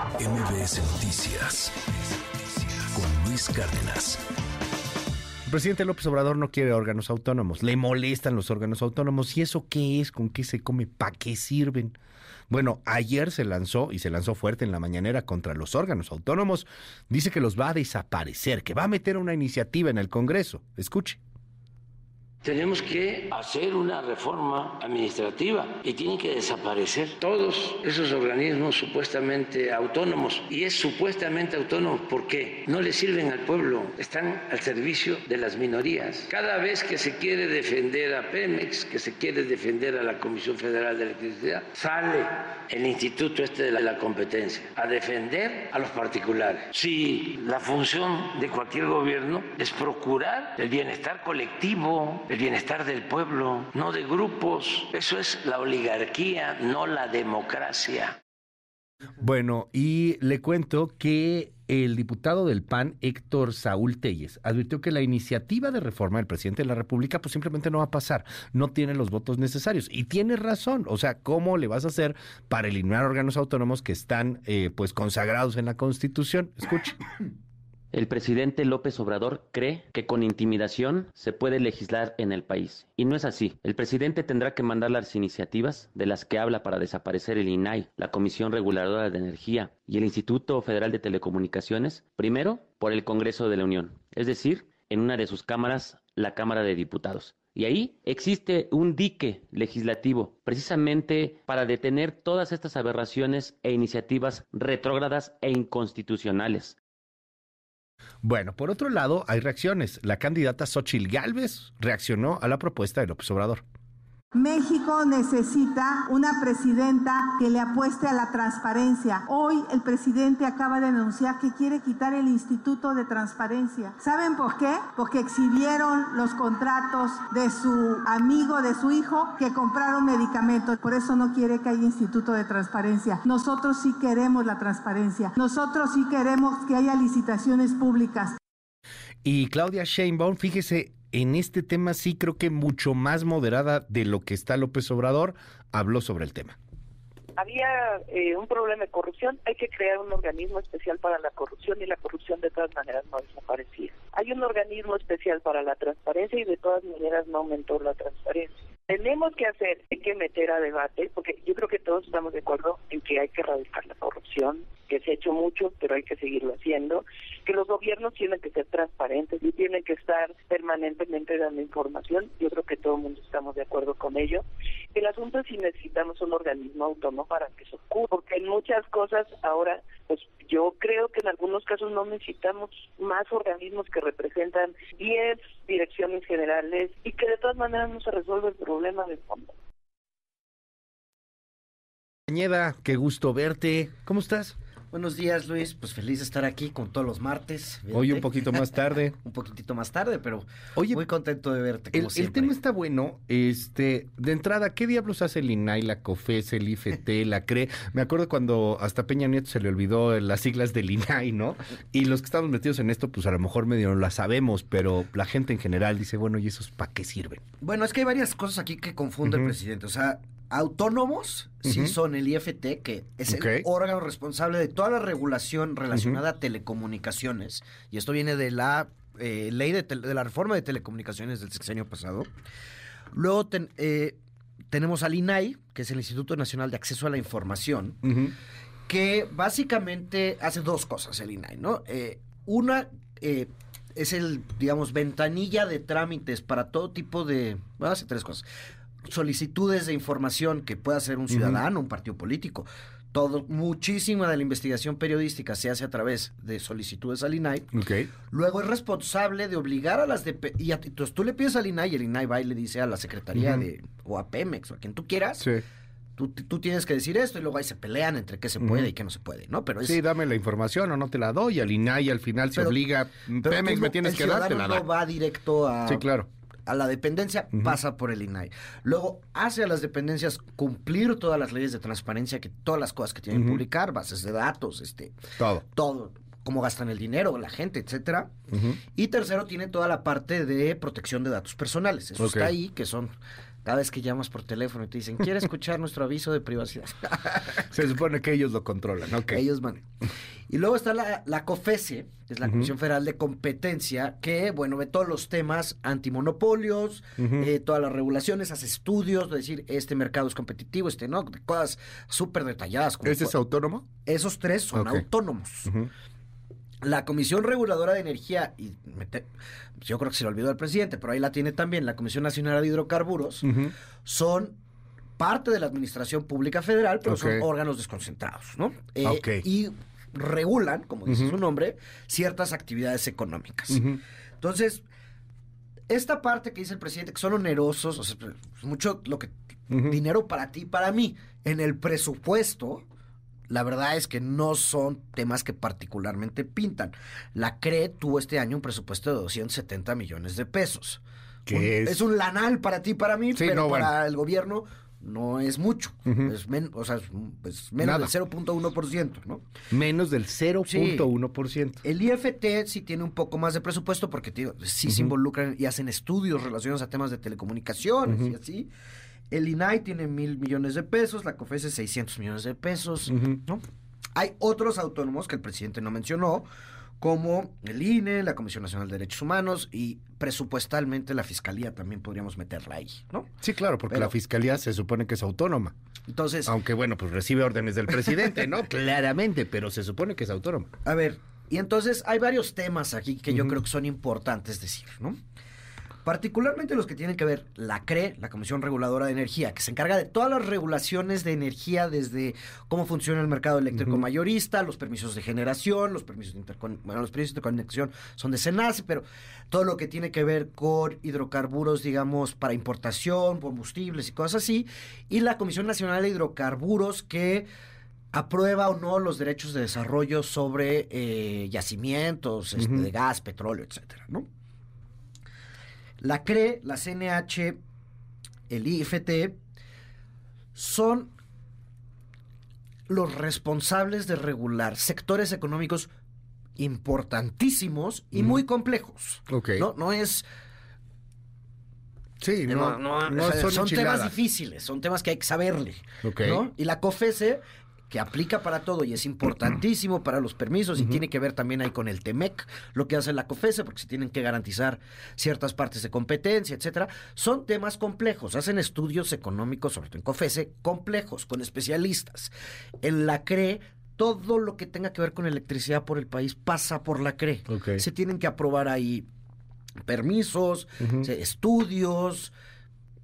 MBS Noticias con Luis Cárdenas. El presidente López Obrador no quiere órganos autónomos, le molestan los órganos autónomos. ¿Y eso qué es? ¿Con qué se come? ¿Para qué sirven? Bueno, ayer se lanzó y se lanzó fuerte en la mañanera contra los órganos autónomos. Dice que los va a desaparecer, que va a meter una iniciativa en el Congreso. Escuche. Tenemos que hacer una reforma administrativa y tienen que desaparecer todos esos organismos supuestamente autónomos. Y es supuestamente autónomo porque no le sirven al pueblo, están al servicio de las minorías. Cada vez que se quiere defender a Pemex, que se quiere defender a la Comisión Federal de Electricidad, sale el instituto este de la competencia a defender a los particulares. Si la función de cualquier gobierno es procurar el bienestar colectivo, el bienestar del pueblo, no de grupos. Eso es la oligarquía, no la democracia. Bueno, y le cuento que el diputado del PAN, Héctor Saúl Telles, advirtió que la iniciativa de reforma del presidente de la República pues simplemente no va a pasar, no tiene los votos necesarios. Y tiene razón, o sea, ¿cómo le vas a hacer para eliminar órganos autónomos que están eh, pues consagrados en la Constitución? Escuche. El presidente López Obrador cree que con intimidación se puede legislar en el país. Y no es así. El presidente tendrá que mandar las iniciativas de las que habla para desaparecer el INAI, la Comisión Reguladora de Energía y el Instituto Federal de Telecomunicaciones, primero por el Congreso de la Unión, es decir, en una de sus cámaras, la Cámara de Diputados. Y ahí existe un dique legislativo precisamente para detener todas estas aberraciones e iniciativas retrógradas e inconstitucionales. Bueno, por otro lado, hay reacciones. La candidata Xochil Gálvez reaccionó a la propuesta de López Obrador. México necesita una presidenta que le apueste a la transparencia. Hoy el presidente acaba de anunciar que quiere quitar el Instituto de Transparencia. ¿Saben por qué? Porque exhibieron los contratos de su amigo, de su hijo, que compraron medicamentos. Por eso no quiere que haya Instituto de Transparencia. Nosotros sí queremos la transparencia. Nosotros sí queremos que haya licitaciones públicas. Y Claudia Sheinbaum, fíjese, en este tema sí creo que mucho más moderada de lo que está López Obrador, habló sobre el tema. Había eh, un problema de corrupción, hay que crear un organismo especial para la corrupción y la corrupción de todas maneras no desaparecía. Hay un organismo especial para la transparencia y de todas maneras no aumentó la transparencia. Tenemos que hacer, hay que meter a debate, porque yo creo que todos estamos de acuerdo en que hay que erradicar la corrupción, que se ha hecho mucho, pero hay que seguirlo haciendo, que los gobiernos tienen que ser transparentes y tienen que estar permanentemente dando información, yo creo que todo el mundo estamos de acuerdo con ello. El asunto es si necesitamos un organismo autónomo para que eso ocurra, porque en muchas cosas ahora, pues yo creo que en algunos casos no necesitamos más organismos que representan 10 direcciones generales y que de todas maneras no se resuelve el problema de fondo. Cañeda, qué gusto verte. ¿Cómo estás? Buenos días, Luis. Pues feliz de estar aquí con todos los martes. Hoy un poquito más tarde. un poquitito más tarde, pero Oye, muy contento de verte. Como el, el, tema está bueno. Este, de entrada, ¿qué diablos hace el INAI, la COFES, el IFT, la CRE? Me acuerdo cuando hasta Peña Nieto se le olvidó las siglas del INAI, ¿no? Y los que estamos metidos en esto, pues a lo mejor medio no la sabemos, pero la gente en general dice, bueno, ¿y esos para qué sirven? Bueno, es que hay varias cosas aquí que confunde el presidente. O sea, autónomos sí son el IFT, que es el órgano responsable de toda la regulación relacionada a telecomunicaciones. Y esto viene de la eh, ley de, la reforma de telecomunicaciones del sexenio pasado. Luego eh, tenemos al INAI, que es el Instituto Nacional de Acceso a la Información, que básicamente hace dos cosas el INAI, ¿no? Eh, una es el, digamos, ventanilla de trámites para todo tipo de... Bueno, hace tres cosas solicitudes de información que pueda hacer un ciudadano, un partido político. Todo, muchísima de la investigación periodística se hace a través de solicitudes al INAI. Luego es responsable de obligar a las de y entonces tú le pides al INAI y el INAI va y le dice a la Secretaría de o a Pemex o a quien tú quieras. Tú, tú, tienes que decir esto y luego ahí se pelean entre qué se puede y qué no se puede, ¿no? Pero Sí, dame la información o no te la doy. Al INAI al final se obliga. Pemex me tienes que dar, te la no va directo a. Sí, claro a la dependencia pasa por el INAI. Luego hace a las dependencias cumplir todas las leyes de transparencia, que todas las cosas que tienen que publicar, bases de datos, este, todo, todo, cómo gastan el dinero, la gente, etcétera. Y tercero tiene toda la parte de protección de datos personales. Eso está ahí, que son cada vez que llamas por teléfono y te dicen, ¿quiere escuchar nuestro aviso de privacidad? Se supone que ellos lo controlan, ¿ok? Ellos van. Y luego está la, la COFESE, que es la Comisión Federal de Competencia, que, bueno, ve todos los temas antimonopolios, eh, todas las regulaciones, hace estudios, de decir, este mercado es competitivo, este no, cosas súper detalladas. ¿Ese es autónomo? Esos tres son autónomos. La Comisión Reguladora de Energía, y yo creo que se lo olvidó al presidente, pero ahí la tiene también, la Comisión Nacional de Hidrocarburos, son parte de la Administración Pública Federal, pero son órganos desconcentrados, ¿no? Eh, y regulan, como dice su nombre, ciertas actividades económicas. Entonces, esta parte que dice el presidente, que son onerosos, o sea, mucho lo que dinero para ti, para mí, en el presupuesto, la verdad es que no son temas que particularmente pintan. La CRE tuvo este año un presupuesto de 270 millones de pesos. ¿Qué es? es? un lanal para ti, para mí, pero para el gobierno no es mucho. es, o sea, es, menos del 0.1%, ¿no? Menos del 0.1%. El IFT sí tiene un poco más de presupuesto porque tío, sí se involucran y hacen estudios relacionados a temas de telecomunicaciones y así. El INAI tiene mil millones de pesos, la COFESE 600 millones de pesos, ¿no? Hay otros autónomos que el presidente no mencionó, como el INE, la Comisión Nacional de Derechos Humanos y presupuestalmente la Fiscalía también podríamos meterla ahí, ¿no? Sí, claro, porque la Fiscalía se supone que es autónoma. Entonces... Aunque bueno, pues recibe órdenes del presidente, ¿no? Claramente, pero se supone que es autónoma. A ver, y entonces hay varios temas aquí que yo creo que son importantes decir, ¿no? Particularmente los que tienen que ver la CRE, la Comisión Reguladora de Energía, que se encarga de todas las regulaciones de energía desde cómo funciona el mercado eléctrico mayorista, los permisos de generación, los permisos de bueno, los permisos de interconexión son de SENACE, pero todo lo que tiene que ver con hidrocarburos, digamos, para importación, combustibles y cosas así, y la Comisión Nacional de Hidrocarburos que aprueba o no los derechos de desarrollo sobre eh, yacimientos este, de gas, petróleo, etcétera, ¿no? La CRE, la CNH, el IFT, son los responsables de regular sectores económicos importantísimos y muy complejos. No, no es. Sí, no, son, temas difíciles, son temas que hay que saberle. Y la COFESE que aplica para todo y es importantísimo para los permisos y tiene que ver también ahí con el TEMEC, lo que hace la COFESE, porque se tienen que garantizar ciertas partes de competencia, etcétera. Son temas complejos, hacen estudios económicos, sobre todo en COFESE, complejos, con especialistas. En la CRE todo lo que tenga que ver con electricidad por el país pasa por la CRE. Se tienen que aprobar ahí permisos, estudios,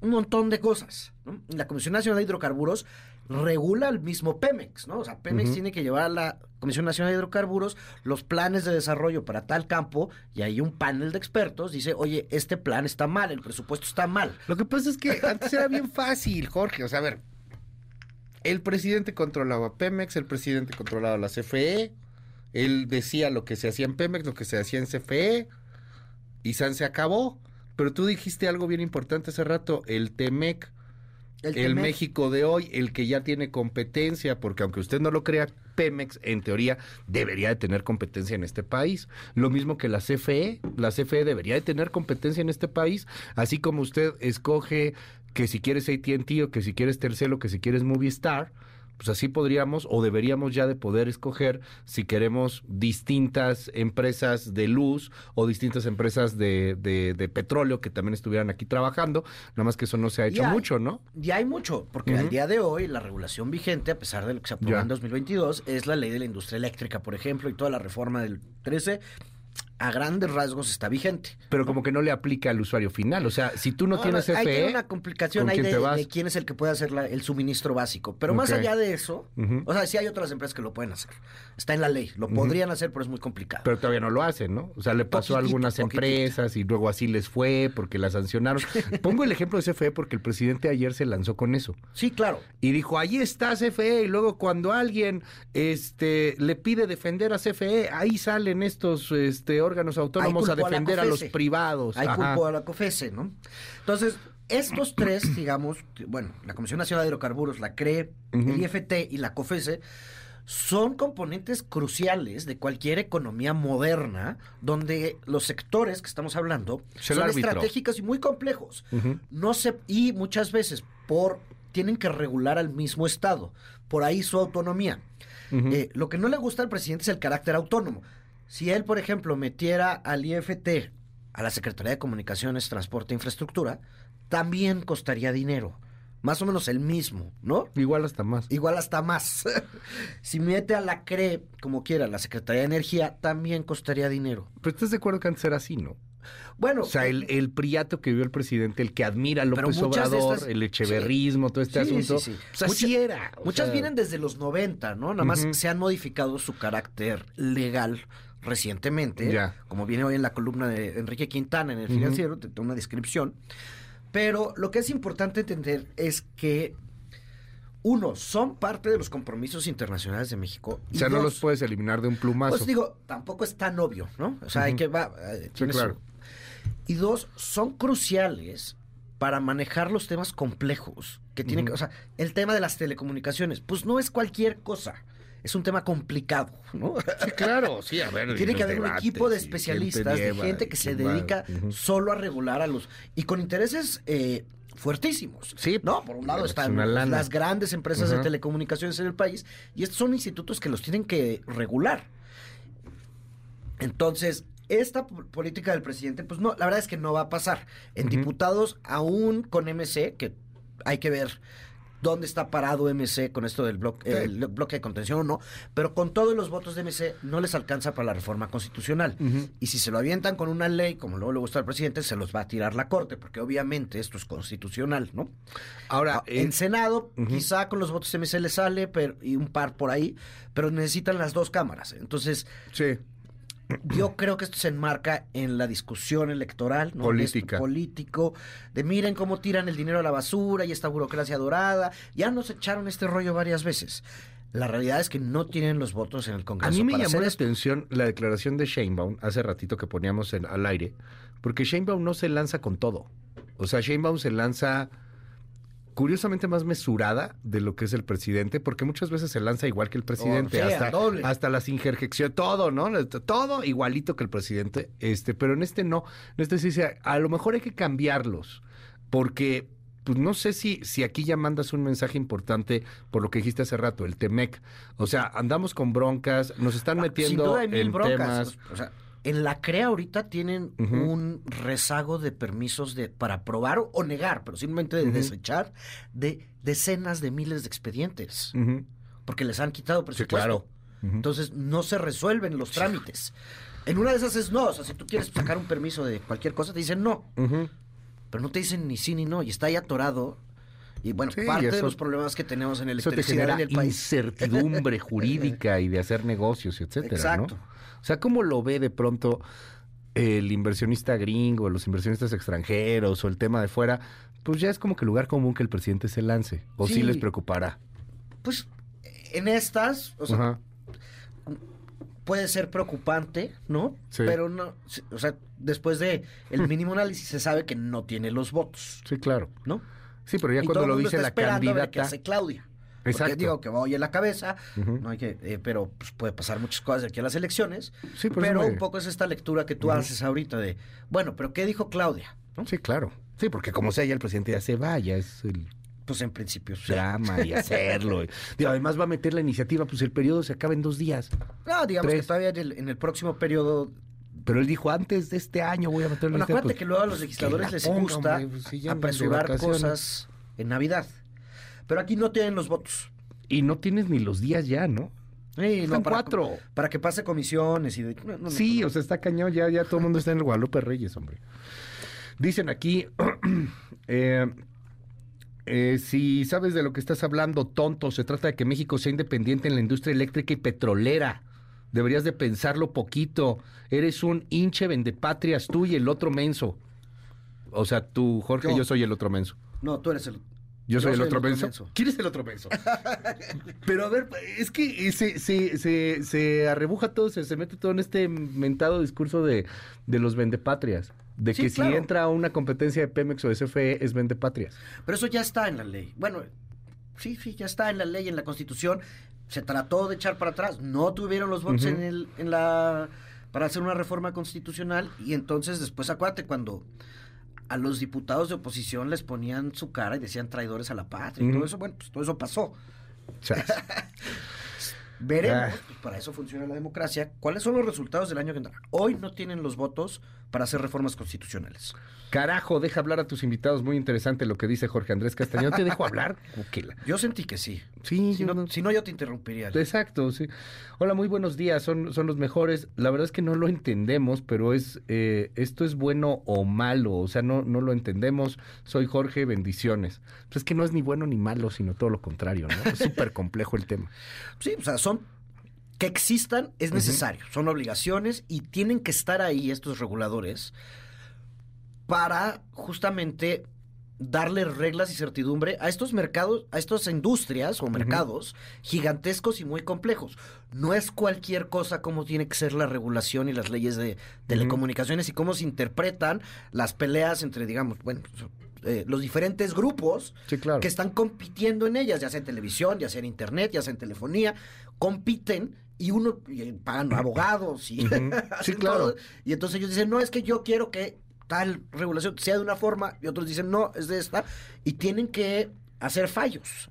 un montón de cosas. La Comisión Nacional de Hidrocarburos regula el mismo Pemex, ¿no? O sea, Pemex tiene que llevar a la Comisión Nacional de Hidrocarburos los planes de desarrollo para tal campo y hay un panel de expertos dice, oye, este plan está mal, el presupuesto está mal. Lo que pasa es que antes era bien fácil, Jorge, o sea, a ver, el presidente controlaba Pemex, el presidente controlaba la CFE, él decía lo que se hacía en Pemex, lo que se hacía en CFE, y San se acabó. Pero tú dijiste algo bien importante hace rato, el TEMEC el, México de hoy, el que ya tiene competencia, porque aunque usted no lo crea, Pemex en teoría debería de tener competencia en este país. Lo mismo que la CFE, la CFE debería de tener competencia en este país, así como usted escoge que si quieres AT&T o que si quieres Telcel o que si quieres Movistar, pues así podríamos o deberíamos ya de poder escoger si queremos distintas empresas de luz o distintas empresas de, de, petróleo que también estuvieran aquí trabajando, nada más que eso no se ha hecho mucho, ¿no? Ya hay mucho, porque al día de hoy la regulación vigente, a pesar de lo que se aprobó en 2022, es la ley de la industria eléctrica, por ejemplo, y toda la reforma del 13 a grandes rasgos está vigente. Pero como que no le aplica al usuario final. O sea, si tú no, tienes CFE... Hay una complicación ahí de, quién es el que puede hacer el suministro básico. Pero más allá de eso, o sea, sí hay otras empresas que lo pueden hacer. Está en la ley. Lo podrían hacer, pero es muy complicado. Pero todavía no lo hacen, ¿no? O sea, le pasó a algunas empresas y luego así les fue porque la sancionaron. Pongo el ejemplo de CFE porque el presidente ayer se lanzó con eso. Sí, claro. Y dijo, ahí está CFE. Y luego cuando alguien este, le pide defender a CFE, ahí salen estos este, órganos autónomos a defender a, los privados. Hay culpo a la COFESE, ¿no? Entonces, estos tres, digamos, bueno, la Comisión Nacional de Hidrocarburos, la CRE, el IFT y la COFESE, son componentes cruciales de cualquier economía moderna, donde los sectores que estamos hablando son estratégicos y muy complejos. No se, y muchas veces por tienen que regular al mismo Estado. Por ahí su autonomía. Eh, lo que no le gusta al presidente es el carácter autónomo. Si él, por ejemplo, metiera al IFT a la Secretaría de Comunicaciones, Transporte e Infraestructura, también costaría dinero más o menos el mismo, ¿no? Igual hasta más. Igual hasta más. si mete a la CRE, como quiera, la Secretaría de Energía, también costaría dinero. Pero estás de acuerdo que antes era así, ¿no? Bueno. O sea, el, el priato que vio el presidente, el que admira a López Obrador, el echeverrismo, todo este asunto. Sí, o sea, sí era. muchas vienen desde los 90, ¿no? Nada más se han modificado su carácter legal recientemente. Ya. Como viene hoy en la columna de Enrique Quintana en el financiero, te una descripción. Pero lo que es importante entender es que uno, son parte de los compromisos internacionales de México. o sea, no los puedes eliminar de un plumazo. Pues digo, tampoco es tan obvio, ¿no? O sea, hay que va. Eh, claro. Y dos, son cruciales para manejar los temas complejos que tienen que, o sea, el tema de las telecomunicaciones, pues no es cualquier cosa es un tema complicado, ¿no? Sí, claro, sí, a ver. Tiene que haber un equipo de especialistas, de gente que se dedica solo a regular a los. y con intereses. Eh, fuertísimos. Sí. No, por un lado están las grandes empresas de telecomunicaciones en el país y estos son institutos que los tienen que regular. Entonces, esta política del presidente, pues no, la verdad es que no va a pasar. En diputados, aún con MC, que hay que ver dónde está parado MC con esto del bloque, el bloque de contención o no, pero con todos los votos de MC no les alcanza para la reforma constitucional. Y si se lo avientan con una ley, como luego le gusta al presidente, se los va a tirar la Corte, porque obviamente esto es constitucional, ¿no? Ahora, ah, en Senado, quizá con los votos de MC le sale pero, y un par por ahí, pero necesitan las dos cámaras. Entonces, sí. Yo creo que esto se enmarca en la discusión electoral, ¿no? política, político, de miren cómo tiran el dinero a la basura y esta burocracia dorada. Ya nos echaron este rollo varias veces. La realidad es que no tienen los votos en el Congreso. A mí me llamó la atención la declaración de Sheinbaum hace ratito que poníamos al aire, porque Sheinbaum no se lanza con todo. O sea, Sheinbaum se lanza curiosamente más mesurada de lo que es el presidente, porque muchas veces se lanza igual que el presidente, hasta, hasta las injerjecciones, todo, ¿no? Todo igualito que el presidente, este, pero en este no, en este sí, a lo mejor hay que cambiarlos, porque pues no sé si, si aquí ya mandas un mensaje importante por lo que dijiste hace rato, el Temec. O sea, andamos con broncas, nos están ah, metiendo en temas. O sea, en la CREA ahorita tienen un rezago de permisos de para aprobar o negar, pero simplemente de desechar de decenas de miles de expedientes. Porque les han quitado presupuesto. claro. Entonces no se resuelven los trámites. En una de esas es no, o sea, si tú quieres sacar un permiso de cualquier cosa, te dicen no. Pero no te dicen ni sí ni no, y está ahí atorado. Y bueno, parte de los problemas que tenemos en el electricidad en el país. incertidumbre jurídica y de hacer negocios, etcétera. Exacto. O sea, ¿cómo lo ve de pronto el inversionista gringo, los inversionistas extranjeros o el tema de fuera? Pues ya es como que lugar común que el presidente se lance. ¿O sí, les preocupará? Pues en estas, o sea, puede ser preocupante, ¿no? Sí. Pero no, o sea, después de el mínimo análisis se sabe que no tiene los votos. Sí, claro. ¿No? Sí, pero ya cuando lo dice la candidata. que hace Claudia. Exacto. digo que va hoy en la cabeza, no hay que, eh, pero pues, puede pasar muchas cosas de aquí a las elecciones. Sí, pero un poco es esta lectura que tú haces ahorita de, bueno, pero ¿qué dijo Claudia? Sí, claro. Sí, porque como sea, ya el presidente ya se vaya, es el pues en principio drama y hacerlo. y, además va a meter la iniciativa, pues el periodo se acaba en dos días. No, digamos que todavía en el, próximo periodo pero él dijo, antes de este año voy a meter la Bueno, acuérdate pues, que luego a los legisladores les gusta pues, apresurar cosas en Navidad. Pero aquí no tienen los votos. Y no tienes ni los días ya, ¿no? Sí, no, para, cuatro. Para que pase comisiones y de, Sí, o sea, está cañón, ya, ya todo el mundo está en el Guadalupe Reyes, hombre. Dicen aquí, eh, eh, si sabes de lo que estás hablando, tonto, se trata de que México sea independiente en la industria eléctrica y petrolera. Deberías de pensarlo poquito. Eres un hinche vendepatrias tú y el otro menso. O sea, tú, Jorge, yo soy el otro menso. No, tú eres el yo soy, el, otro, menso. ¿Quién es el otro menso? Pero a ver, es que se, se, se, se arrebuja todo, se, mete todo en este mentado discurso de, de los vendepatrias. De que si entra una competencia de Pemex o de CFE es vendepatrias. Pero eso ya está en la ley. Bueno, sí, sí, ya está en la ley, en la Constitución. se trató de echar para atrás, no tuvieron los votos en, el, en la para hacer una reforma constitucional y entonces después acuérdate cuando a los diputados de oposición les ponían su cara y decían traidores a la patria y todo eso, bueno, pues todo eso pasó. Veremos, ah. pues para eso funciona la democracia, cuáles son los resultados del año que entra. Hoy no tienen los votos para hacer reformas constitucionales. Carajo, deja hablar a tus invitados. Muy interesante lo que dice Jorge Andrés Castañón. ¿Te dejo hablar? Yo sentí que sí. Sí, si, no, si no, yo te interrumpiría. Exacto, sí. Hola, muy buenos días. Son, son los mejores. La verdad es que no lo entendemos, pero es eh, esto es bueno o malo. O sea, no, no lo entendemos. Soy Jorge, bendiciones. Pues es que no es ni bueno ni malo, sino todo lo contrario, ¿no? Es súper complejo el tema. Sí, o sea, son que existan es necesario, son obligaciones y tienen que estar ahí estos reguladores para justamente darle reglas y certidumbre a estos mercados, a estas industrias o mercados gigantescos y muy complejos. No es cualquier cosa como tiene que ser la regulación y las leyes de telecomunicaciones y cómo se interpretan las peleas entre, digamos, bueno, eh, los diferentes grupos que están compitiendo en ellas, ya sea en televisión, ya sea en internet, ya sea en telefonía, compiten y uno pagan abogados y sí, claro. y entonces ellos dicen, no, es que yo quiero que tal regulación sea de una forma y otros dicen no, es de esta y tienen que hacer fallos.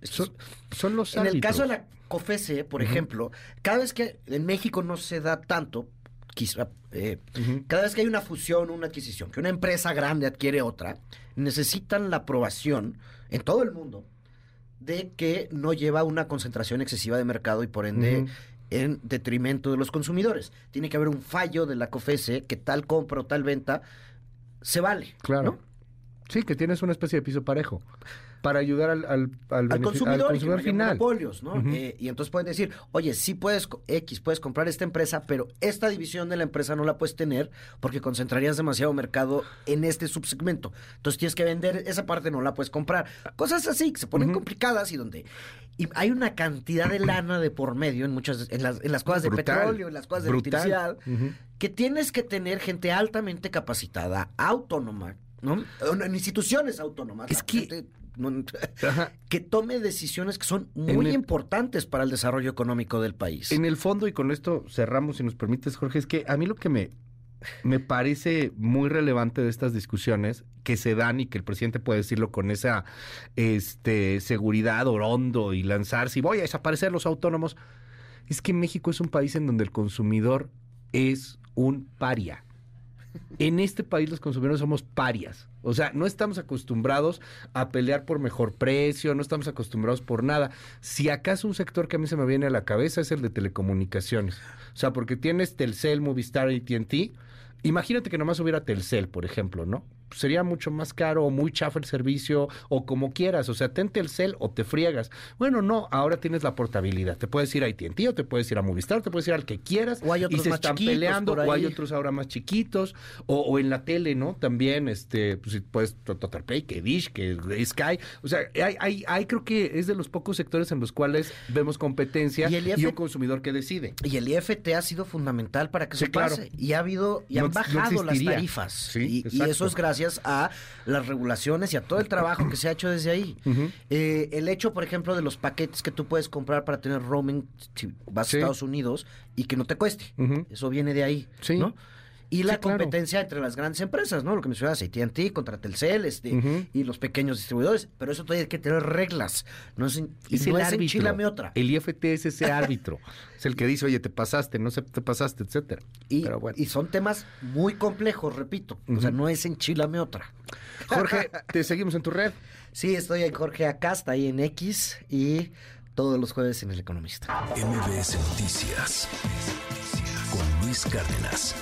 Son, los En el caso de la COFESE, por ejemplo, cada vez que en México no se da tanto, quizá, eh, cada vez que hay una fusión, una adquisición, que una empresa grande adquiere otra, necesitan la aprobación en todo el mundo de que no lleva una concentración excesiva de mercado y por ende en detrimento de los consumidores. Tiene que haber un fallo de la COFESE que tal compra o tal venta se vale. Claro. Sí, que tienes una especie de piso parejo para ayudar al, al, al, consumidor, al final. ¿no? Eh, y entonces pueden decir, oye, sí puedes, X, puedes comprar esta empresa, pero esta división de la empresa no la puedes tener porque concentrarías demasiado mercado en este subsegmento. Entonces tienes que vender esa parte, no la puedes comprar. Cosas así que se ponen complicadas y donde y hay una cantidad de lana de por medio en muchas en las, en las cosas de petróleo, en las cosas de electricidad, que tienes que tener gente altamente capacitada, autónoma, ¿no? En instituciones autónomas. Es que que tome decisiones que son muy importantes para el desarrollo económico del país. En el fondo, y con esto cerramos, si nos permites, Jorge, es que a mí lo que me, me parece muy relevante de estas discusiones que se dan y que el presidente puede decirlo con esa este, seguridad orondo y lanzarse y voy a desaparecer los autónomos, es que México es un país en donde el consumidor es un paria. En este país los consumidores somos parias. O sea, no estamos acostumbrados a pelear por mejor precio, no estamos acostumbrados por nada. Si acaso un sector que a mí se me viene a la cabeza es el de telecomunicaciones. O sea, porque tienes Telcel, Movistar AT&T. Imagínate que nomás hubiera Telcel, por ejemplo, ¿no? Sería mucho más caro o muy chafa el servicio o como quieras, o sea, tente el cel o te friegas. Bueno, no, ahora tienes la portabilidad. Te puedes ir a AT&T o te puedes ir a Movistar, te puedes ir al que quieras. O hay otros y se más están peleando o hay otros ahora más chiquitos o, en la tele, ¿no? También este pues puedes Total Play, que Dish, que Sky, o sea, hay, hay, creo que es de los pocos sectores en los cuales vemos competencia y, el un consumidor que decide. Y el IFT ha sido fundamental para que se pase y ha habido y han bajado las tarifas y, y eso es gracias gracias a las regulaciones y a todo el trabajo que se ha hecho desde ahí. Eh, el hecho, por ejemplo, de los paquetes que tú puedes comprar para tener roaming si vas a Estados Unidos y que no te cueste. Eso viene de ahí, ¿no? Y la competencia entre las grandes empresas, ¿no? Lo que mencionabas, AT&T contra Telcel este, y los pequeños distribuidores. Pero eso todavía hay que tener reglas. No es, y no es otra. El IFT es ese árbitro. es el que dice, oye, te pasaste, no sé, te pasaste, etcétera. Y, y son temas muy complejos, repito. O sea, no es enchilame otra. Jorge, ¿te seguimos en tu red? Sí, estoy en Jorge Acasta, ahí en X y todos los jueves en El Economista. MBS Noticias con Luis Cárdenas.